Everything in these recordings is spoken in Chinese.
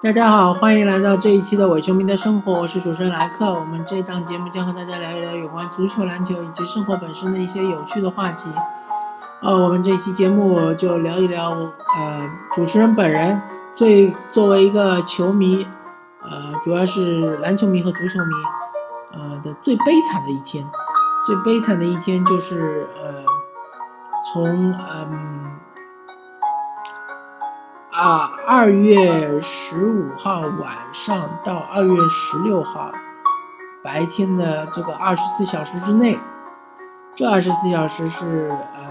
大家好，欢迎来到这一期的伪球迷的生活，我是主持人莱克。我们这档节目将和大家聊一聊有关足球、篮球以及生活本身的一些有趣的话题。呃，我们这期节目就聊一聊，呃，主持人本人最作为一个球迷，呃，主要是篮球迷和足球迷，呃的最悲惨的一天。最悲惨的一天就是呃，从嗯。啊，二月十五号晚上到二月十六号白天的这个二十四小时之内，这二十四小时是呃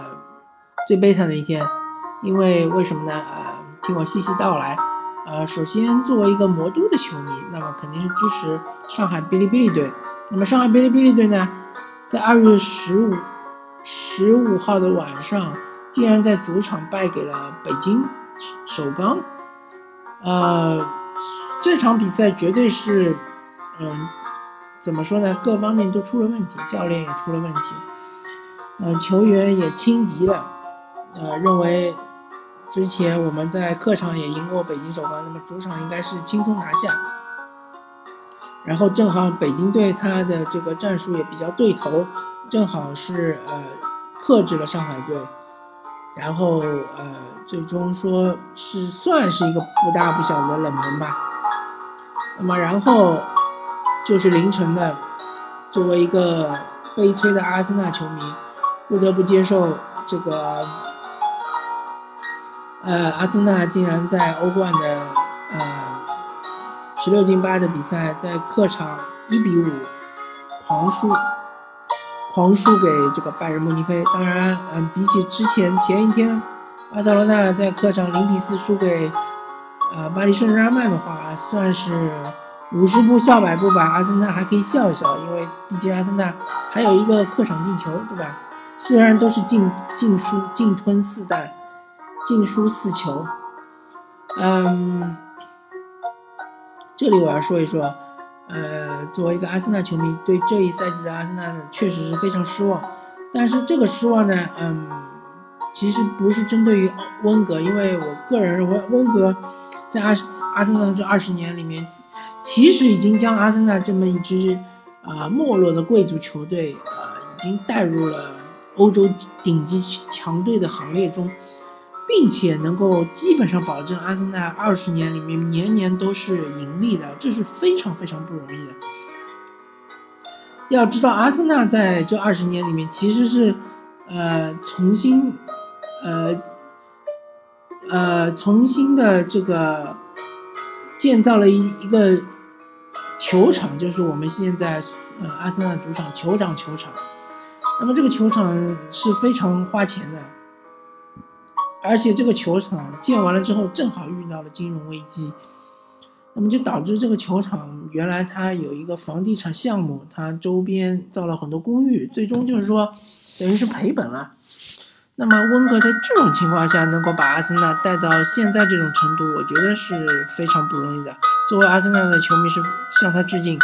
最悲惨的一天，因为为什么呢？呃，听我细细道来。呃，首先作为一个魔都的球迷，那么肯定是支持上海哔哩哔哩队。那么上海哔哩哔哩队呢，在二月十五十五号的晚上，竟然在主场败给了北京。首钢，呃，这场比赛绝对是，嗯，怎么说呢？各方面都出了问题，教练也出了问题，嗯，球员也轻敌了，呃，认为之前我们在客场也赢过北京首钢，那么主场应该是轻松拿下。然后正好北京队他的这个战术也比较对头，正好是呃克制了上海队。然后，呃，最终说是算是一个不大不小的冷门吧。那么，然后就是凌晨的，作为一个悲催的阿森纳球迷，不得不接受这个，呃，阿森纳竟然在欧冠的呃十六进八的比赛，在客场一比五狂输。狂输给这个拜仁慕尼黑，当然，嗯，比起之前前一天，巴塞罗那在客场零比四输给，呃，巴黎圣日耳曼的话，算是五十步笑百步吧。阿森纳还可以笑一笑，因为毕竟阿森纳还有一个客场进球，对吧？虽然都是净净输、净吞四蛋，净输四球，嗯，这里我要说一说。呃，作为一个阿森纳球迷，对这一赛季的阿森纳呢，确实是非常失望。但是这个失望呢，嗯，其实不是针对于温格，因为我个人认为，温格在阿阿森纳这二十年里面，其实已经将阿森纳这么一支啊没落的贵族球队，呃，已经带入了欧洲顶级强队的行列中。并且能够基本上保证阿森纳二十年里面年年都是盈利的，这是非常非常不容易的。要知道，阿森纳在这二十年里面其实是，呃，重新，呃，呃，重新的这个建造了一一个球场，就是我们现在呃阿森纳主场酋长球场。那么这个球场是非常花钱的。而且这个球场建完了之后，正好遇到了金融危机，那么就导致这个球场原来它有一个房地产项目，它周边造了很多公寓，最终就是说等于是赔本了。那么温格在这种情况下能够把阿森纳带到现在这种程度，我觉得是非常不容易的。作为阿森纳的球迷是向他致敬。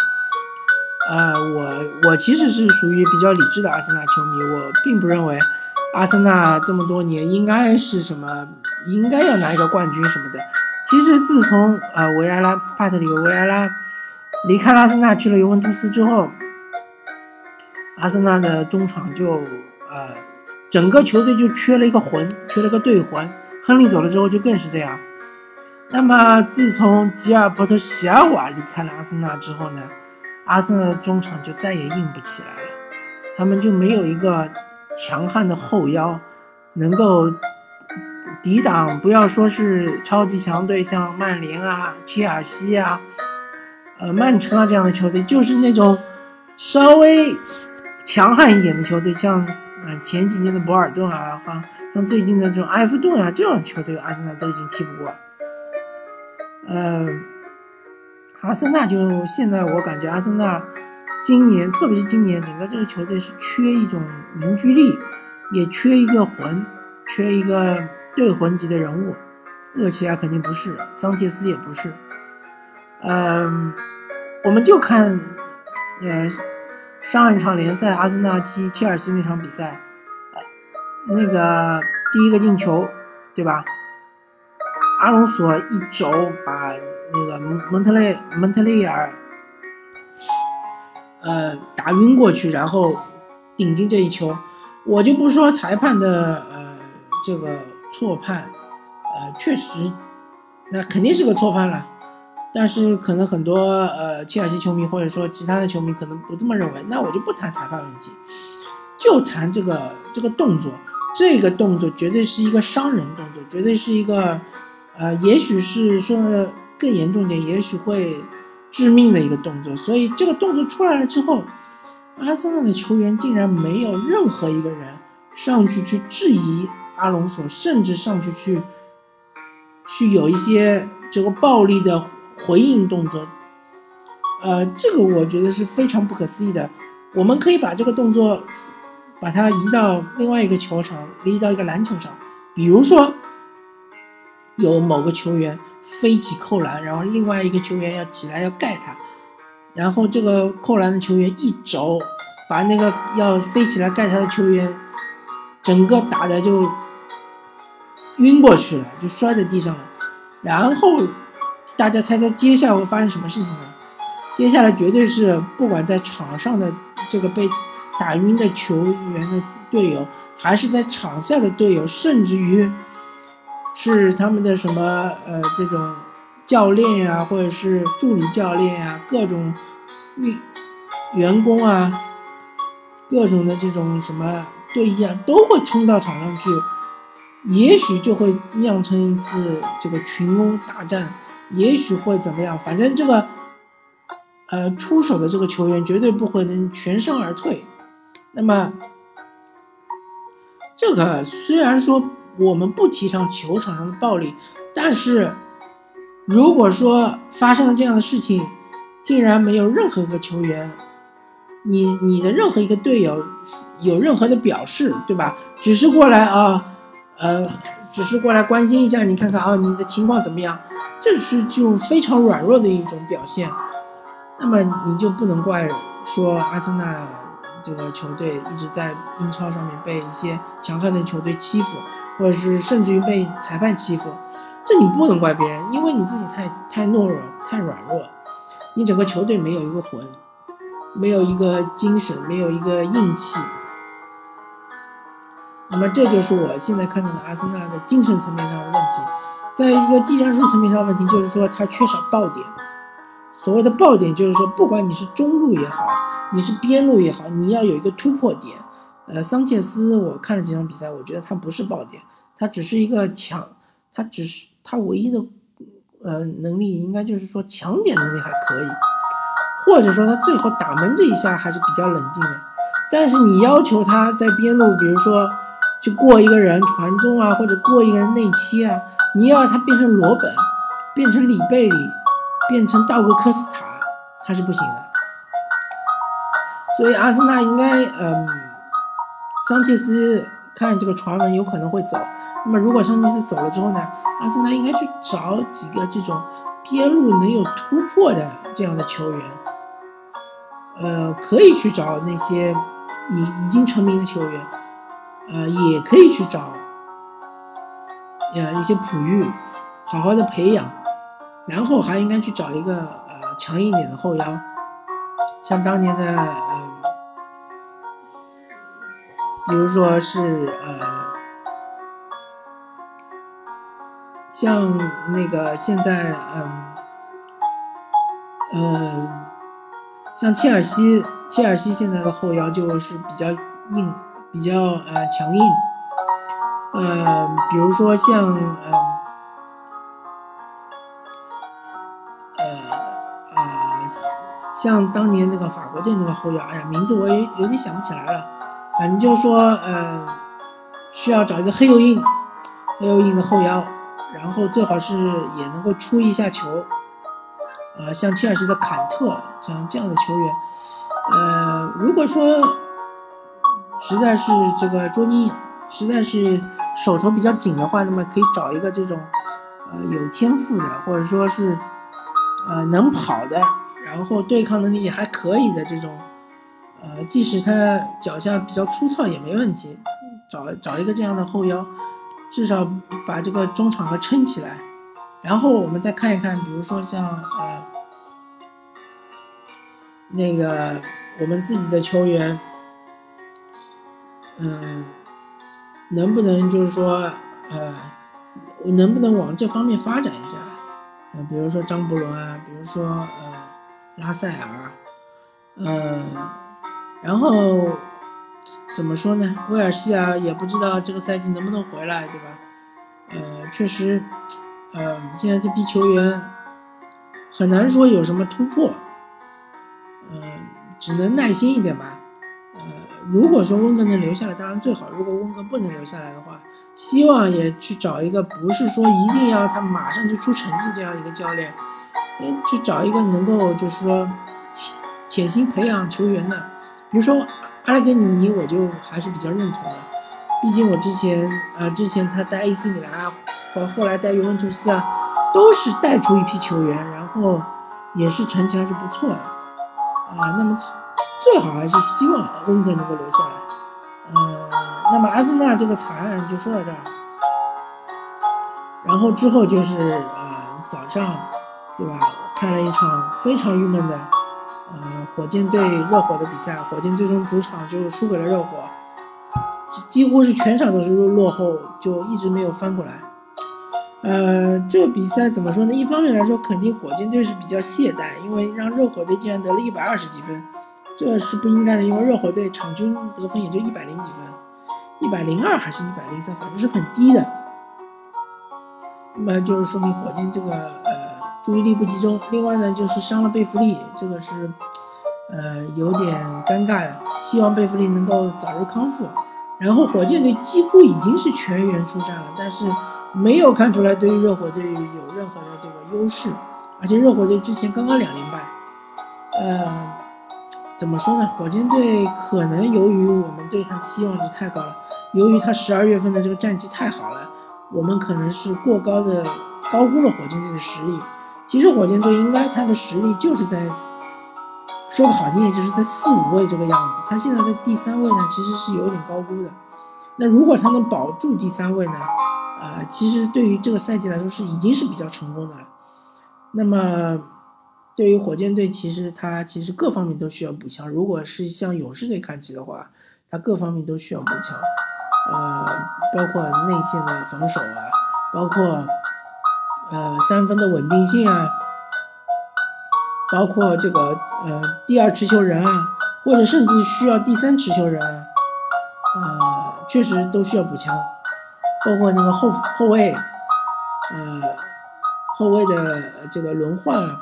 啊，我我其实是属于比较理智的阿森纳球迷，我并不认为。阿森纳这么多年应该是什么？应该要拿一个冠军什么的。其实自从呃维埃拉帕特里维埃拉离开阿森纳去了尤文图斯之后，阿森纳的中场就呃整个球队就缺了一个魂，缺了个队魂。亨利走了之后就更是这样。那么自从吉尔伯特席尔瓦离开了阿森纳之后呢，阿森纳的中场就再也硬不起来了，他们就没有一个。强悍的后腰，能够抵挡，不要说是超级强队，像曼联啊、切尔西啊、呃曼城啊这样的球队，就是那种稍微强悍一点的球队，像呃前几年的博尔顿啊，哈，像最近的这种埃弗顿啊这样球队，阿森纳都已经踢不过。呃，阿森纳就现在我感觉阿森纳。今年，特别是今年，整个这个球队是缺一种凝聚力，也缺一个魂，缺一个队魂级的人物。厄齐尔肯定不是，桑切斯也不是。嗯，我们就看，呃，上一场联赛阿森纳踢切尔西那场比赛，那个第一个进球，对吧？阿隆索一肘把那个蒙特雷蒙特雷尔，呃，打晕过去，然后顶进这一球。我就不说裁判的呃这个错判，呃，确实，那肯定是个错判了。但是可能很多呃切尔西球迷或者说其他的球迷可能不这么认为。那我就不谈裁判问题，就谈这个这个动作。这个动作绝对是一个伤人动作，绝对是一个，呃，也许是说的更严重点，也许会致命的一个动作。所以这个动作出来了之后，阿森纳的球员竟然没有任何一个人上去去质疑阿隆索，甚至上去去去有一些这个暴力的回应动作。呃，这个我觉得是非常不可思议的。我们可以把这个动作。把它移到另外一个球场，移到一个篮球上，比如说有某个球员飞起扣篮，然后另外一个球员要起来要盖他，然后这个扣篮的球员一肘把那个要飞起来盖他的球员整个打的就晕过去了，就摔在地上了。然后大家猜猜接下来会发生什么事情呢？接下来绝对是不管在场上的这个被。打晕的球员的队友，还是在场下的队友，甚至于是他们的什么呃这种教练呀，或者是助理教练呀，各种员员工啊，各种的这种什么队医啊，都会冲到场上去，也许就会酿成一次这个群殴大战，也许会怎么样？反正这个呃出手的这个球员绝对不会能全身而退。那么，这个虽然说我们不提倡球场上的暴力，但是如果说发生了这样的事情，竟然没有任何一个球员，你你的任何一个队友有任何的表示，对吧？只是过来啊，呃，只是过来关心一下，你看看啊，你的情况怎么样？这是就非常软弱的一种表现。那么你就不能怪说阿森纳。这个球队一直在英超上面被一些强悍的球队欺负，或者是甚至于被裁判欺负，这你不能怪别人，因为你自己太太懦弱、太软弱，你整个球队没有一个魂，没有一个精神，没有一个硬气。那么这就是我现在看到的阿森纳的精神层面上的问题，在一个技战术层面上问题，就是说他缺少爆点。所谓的爆点，就是说不管你是中路也好。你是边路也好，你要有一个突破点。呃，桑切斯，我看了几场比赛，我觉得他不是爆点，他只是一个强，他只是他唯一的呃能力，应该就是说抢点能力还可以，或者说他最后打门这一下还是比较冷静的。但是你要求他在边路，比如说去过一个人传中啊，或者过一个人内切啊，你要他变成罗本，变成里贝里，变成道格科斯塔，他是不行的。所以阿森纳应该，嗯，桑切斯看这个传闻有可能会走。那么如果桑切斯走了之后呢，阿森纳应该去找几个这种边路能有突破的这样的球员，呃，可以去找那些已已经成名的球员，呃，也可以去找，呃，一些璞玉，好好的培养，然后还应该去找一个呃强硬点的后腰，像当年的呃。比如说是呃，像那个现在嗯呃，像切尔西，切尔西现在的后腰就是比较硬，比较呃强硬，呃，比如说像嗯呃呃，像当年那个法国队那个后腰，哎呀，名字我也有点想不起来了。反正就是说，呃，需要找一个黑又硬、黑又硬的后腰，然后最好是也能够出一下球，呃，像切尔西的坎特像这样的球员，呃，如果说实在是这个捉尼实在是手头比较紧的话，那么可以找一个这种呃有天赋的，或者说是呃能跑的，然后对抗能力也还可以的这种。呃，即使他脚下比较粗糙也没问题，找找一个这样的后腰，至少把这个中场给撑起来，然后我们再看一看，比如说像呃那个我们自己的球员，嗯，能不能就是说呃能不能往这方面发展一下？呃，比如说张伯伦啊，比如说呃拉塞尔，嗯，然后怎么说呢？威尔希尔也不知道这个赛季能不能回来，对吧？呃，确实，呃，现在这批球员很难说有什么突破，嗯，只能耐心一点吧。呃，如果说温格能留下来，当然最好；如果温格不能留下来的话，希望也去找一个不是说一定要他马上就出成绩这样一个教练，嗯，去找一个能够就是说潜潜心培养球员的，比如说阿莱格尼尼，我就还是比较认同的。毕竟我之前啊，之前他带 AC 米兰啊，或后来带尤文图斯啊，都是带出一批球员，然后也是成绩还是不错的啊。那么最好还是希望温格能够留下来。呃，那么阿森纳这个惨案就说到这儿，然后之后就是呃早上，对吧？看了一场非常郁闷的呃火箭队热火的比赛，火箭最终主场就是输给了热火。几乎是全场都是落落后，就一直没有翻过来。呃，这个比赛怎么说呢？一方面来说，肯定火箭队是比较懈怠，因为让热火队竟然得了一百二十几分，这是不应该的。因为热火队场均得分也就一百零几分，一百零二还是一百零三，反正是很低的。那么就是说明火箭这个注意力不集中。另外呢，就是伤了贝弗利，这个是呃有点尴尬呀。希望贝弗利能够早日康复。然后火箭队几乎已经是全员出战了，但是没有看出来对于热火队有任何的这个优势，而且热火队之前刚刚两连败，呃，怎么说呢？火箭队可能由于我们对他的期望值太高了，由于他十二月份的这个战绩太好了，我们可能是过高的高估了火箭队的实力。其实火箭队应该他的实力就是在。说的好听点，就是在四五位这个样子。他现在在第三位呢，其实是有点高估的。那如果他能保住第三位呢？呃，其实对于这个赛季来说是已经是比较成功的了。那么对于火箭队，其实他其实各方面都需要补强。如果是向勇士队看齐的话，他各方面都需要补强。呃，包括内线的防守啊，包括呃三分的稳定性啊。包括这个呃第二持球人啊，或者甚至需要第三持球人，呃，确实都需要补强。包括那个后后卫，呃，后卫的这个轮换啊，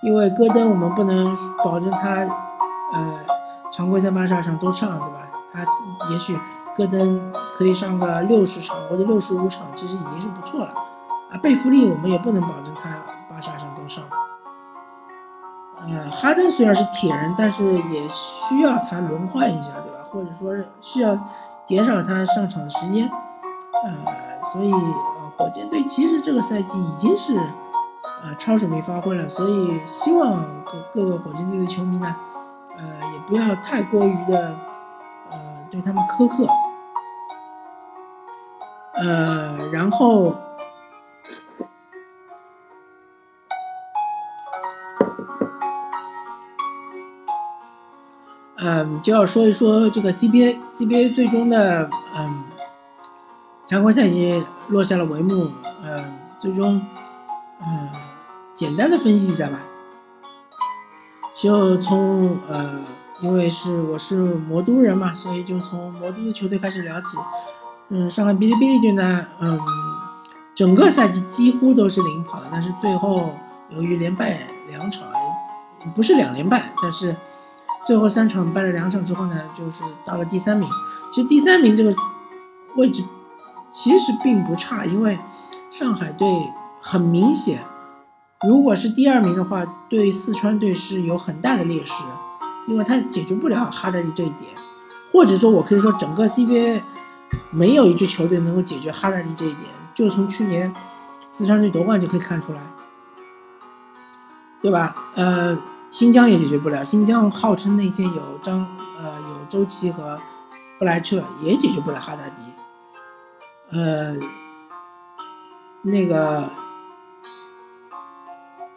因为戈登我们不能保证他呃常规赛八十二场都上，对吧？他也许戈登可以上个六十场或者六十五场，其实已经是不错了。啊，贝弗利我们也不能保证他八十二场都上。呃，哈登虽然是铁人，但是也需要他轮换一下，对吧？或者说需要减少他上场的时间。呃，所以，火箭队其实这个赛季已经是呃超水平发挥了，所以希望各各个火箭队的球迷呢，呃，也不要太过于的呃对他们苛刻。呃，然后。嗯，就要说一说这个 CBA，CBA 最终的嗯常规赛已经落下了帷幕。嗯，最终嗯简单的分析一下吧，就从呃，因为是我是魔都人嘛，所以就从魔都的球队开始聊起。嗯，上海哔哩哔哩队呢，嗯，整个赛季几乎都是领跑的，但是最后由于连败两场，不是两连败，但是。最后三场败了两场之后呢，就是到了第三名。其实第三名这个位置其实并不差，因为上海队很明显，如果是第二名的话，对四川队是有很大的劣势，因为他解决不了哈达迪这一点，或者说我可以说整个 CBA 没有一支球队能够解决哈达迪这一点，就从去年四川队夺冠就可以看出来，对吧？呃。新疆也解决不了，新疆号称内线有张呃有周琦和布莱彻，也解决不了哈达迪。呃，那个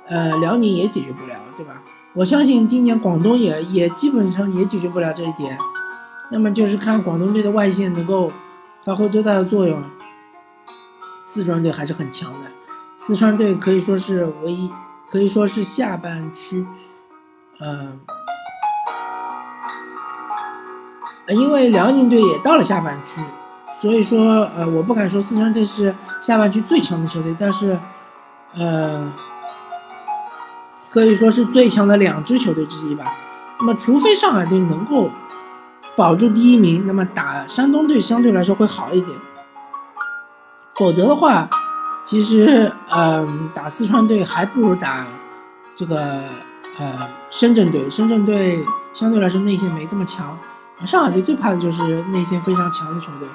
呃，辽宁也解决不了，对吧？我相信今年广东也也基本上也解决不了这一点。那么就是看广东队的外线能够发挥多大的作用。四川队还是很强的，四川队可以说是唯一，可以说是下半区，呃，因为辽宁队也到了下半区，所以说呃，我不敢说四川队是下半区最强的球队，但是，呃。可以说是最强的两支球队之一吧。那么，除非上海队能够保住第一名，那么打山东队相对来说会好一点。否则的话，其实，嗯，打四川队还不如打这个呃深圳队。深圳队相对来说内线没这么强。上海队最怕的就是内线非常强的球队，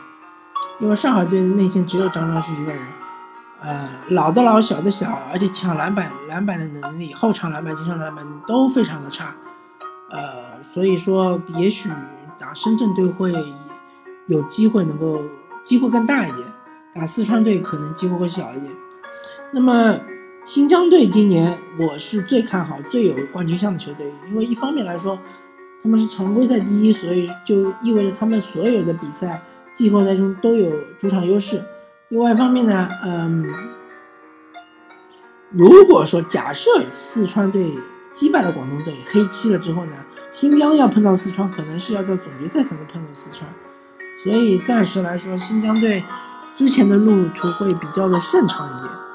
因为上海队的内线只有张兆旭一个人。呃，老的老，小的小，而且抢篮板、篮板的能力、后场篮板、前场篮板都非常的差。呃，所以说，也许打深圳队会有机会能够机会更大一点，打四川队可能机会会小一点。那么新疆队今年我是最看好、最有冠军相的球队，因为一方面来说，他们是常规赛第一，所以就意味着他们所有的比赛季后赛中都有主场优势。另外一方面呢，嗯，如果说假设四川队击败了广东队，黑七了之后呢，新疆要碰到四川，可能是要到总决赛才能碰到四川，所以暂时来说，新疆队之前的路途会比较的顺畅一点。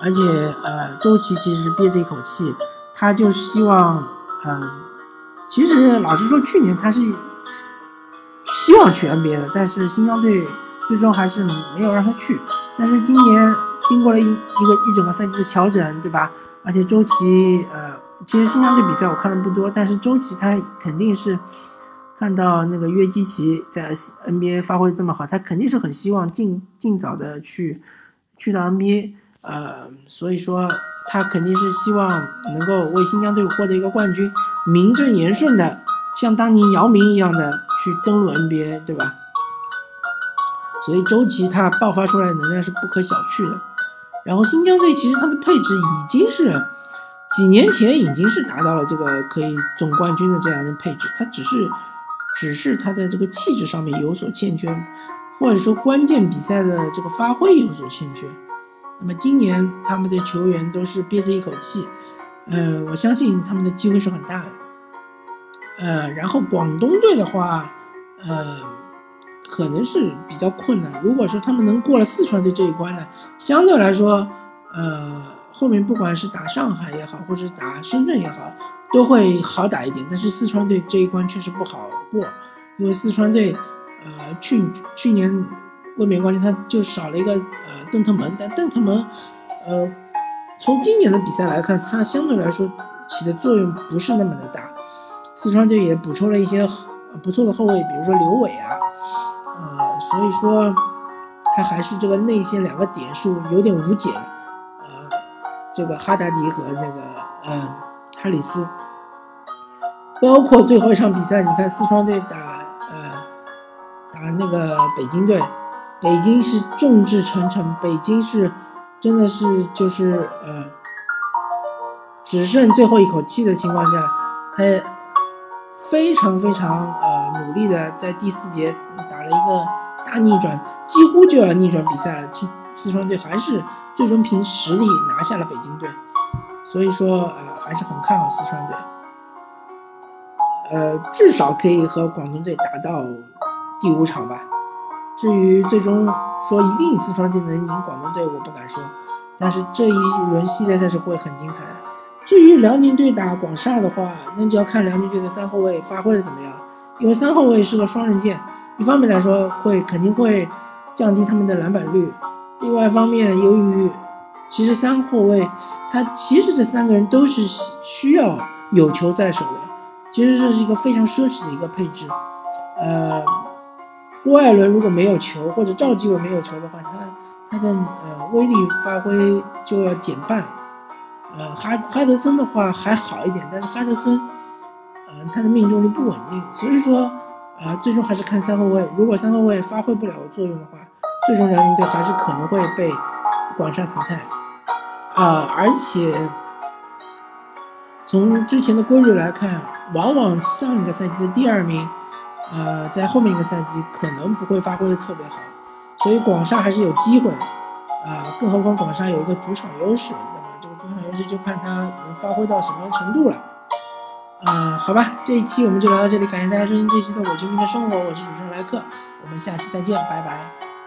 而且，呃，周琦其实憋着一口气，他就希望，嗯，其实老实说，去年他是希望去 NBA 的，但是新疆队。最终还是没有让他去，但是今年经过了一一个一整个赛季的调整，对吧？而且周琦，呃，其实新疆队比赛我看的不多，但是周琦他肯定是看到那个约基奇在 NBA 发挥这么好，他肯定是很希望尽尽早的去去到 NBA，呃，所以说他肯定是希望能够为新疆队获得一个冠军，名正言顺的像当年姚明一样的去登陆 NBA，对吧？所以周琦他爆发出来的能量是不可小觑的，然后新疆队其实他的配置已经是几年前已经是达到了这个可以总冠军的这样的配置，他只是只是他的这个气质上面有所欠缺，或者说关键比赛的这个发挥有所欠缺。那么今年他们的球员都是憋着一口气，呃，我相信他们的机会是很大的。呃，然后广东队的话，呃。可能是比较困难。如果说他们能过了四川队这一关呢，相对来说，呃，后面不管是打上海也好，或者打深圳也好，都会好打一点。但是四川队这一关确实不好过，因为四川队，呃，去去年卫冕冠军他就少了一个呃邓特蒙，但邓特蒙，呃，从今年的比赛来看，他相对来说起的作用不是那么的大。四川队也补充了一些不错的后卫，比如说刘伟啊。呃，所以说他还是这个内线两个点数有点无解，呃，这个哈达迪和那个呃哈里斯，包括最后一场比赛，你看四川队打呃打那个北京队，北京是众志成城，北京是真的是就是呃只剩最后一口气的情况下，他非常非常呃努力的在第四节打了。一个大逆转，几乎就要逆转比赛了。四四川队还是最终凭实力拿下了北京队，所以说呃还是很看好四川队，呃至少可以和广东队打到第五场吧。至于最终说一定四川队能赢广东队，我不敢说。但是这一轮系列赛是会很精彩的。至于辽宁队打广厦的话，那就要看辽宁队的三后卫发挥的怎么样，因为三后卫是个双刃剑。一方面来说，会肯定会降低他们的篮板率；另外一方面，由于其实三后卫他其实这三个人都是需要有球在手的，其实这是一个非常奢侈的一个配置。呃，郭艾伦如果没有球，或者赵继伟没有球的话，他他的呃威力发挥就要减半。呃，哈哈德森的话还好一点，但是哈德森，呃，他的命中率不稳定，所以说。啊，最终还是看三后卫。如果三后卫发挥不了作用的话，最终辽宁队还是可能会被广厦淘汰。啊，而且从之前的规律来看，往往上一个赛季的第二名，呃，在后面一个赛季可能不会发挥的特别好，所以广厦还是有机会，啊，更何况广厦有一个主场优势，那么这个主场优势就看他能发挥到什么程度了，嗯，好吧，这一期我们就聊到这里，感谢大家收听这期的《伪球迷的生活》，我是主持人莱克，我们下期再见，拜拜。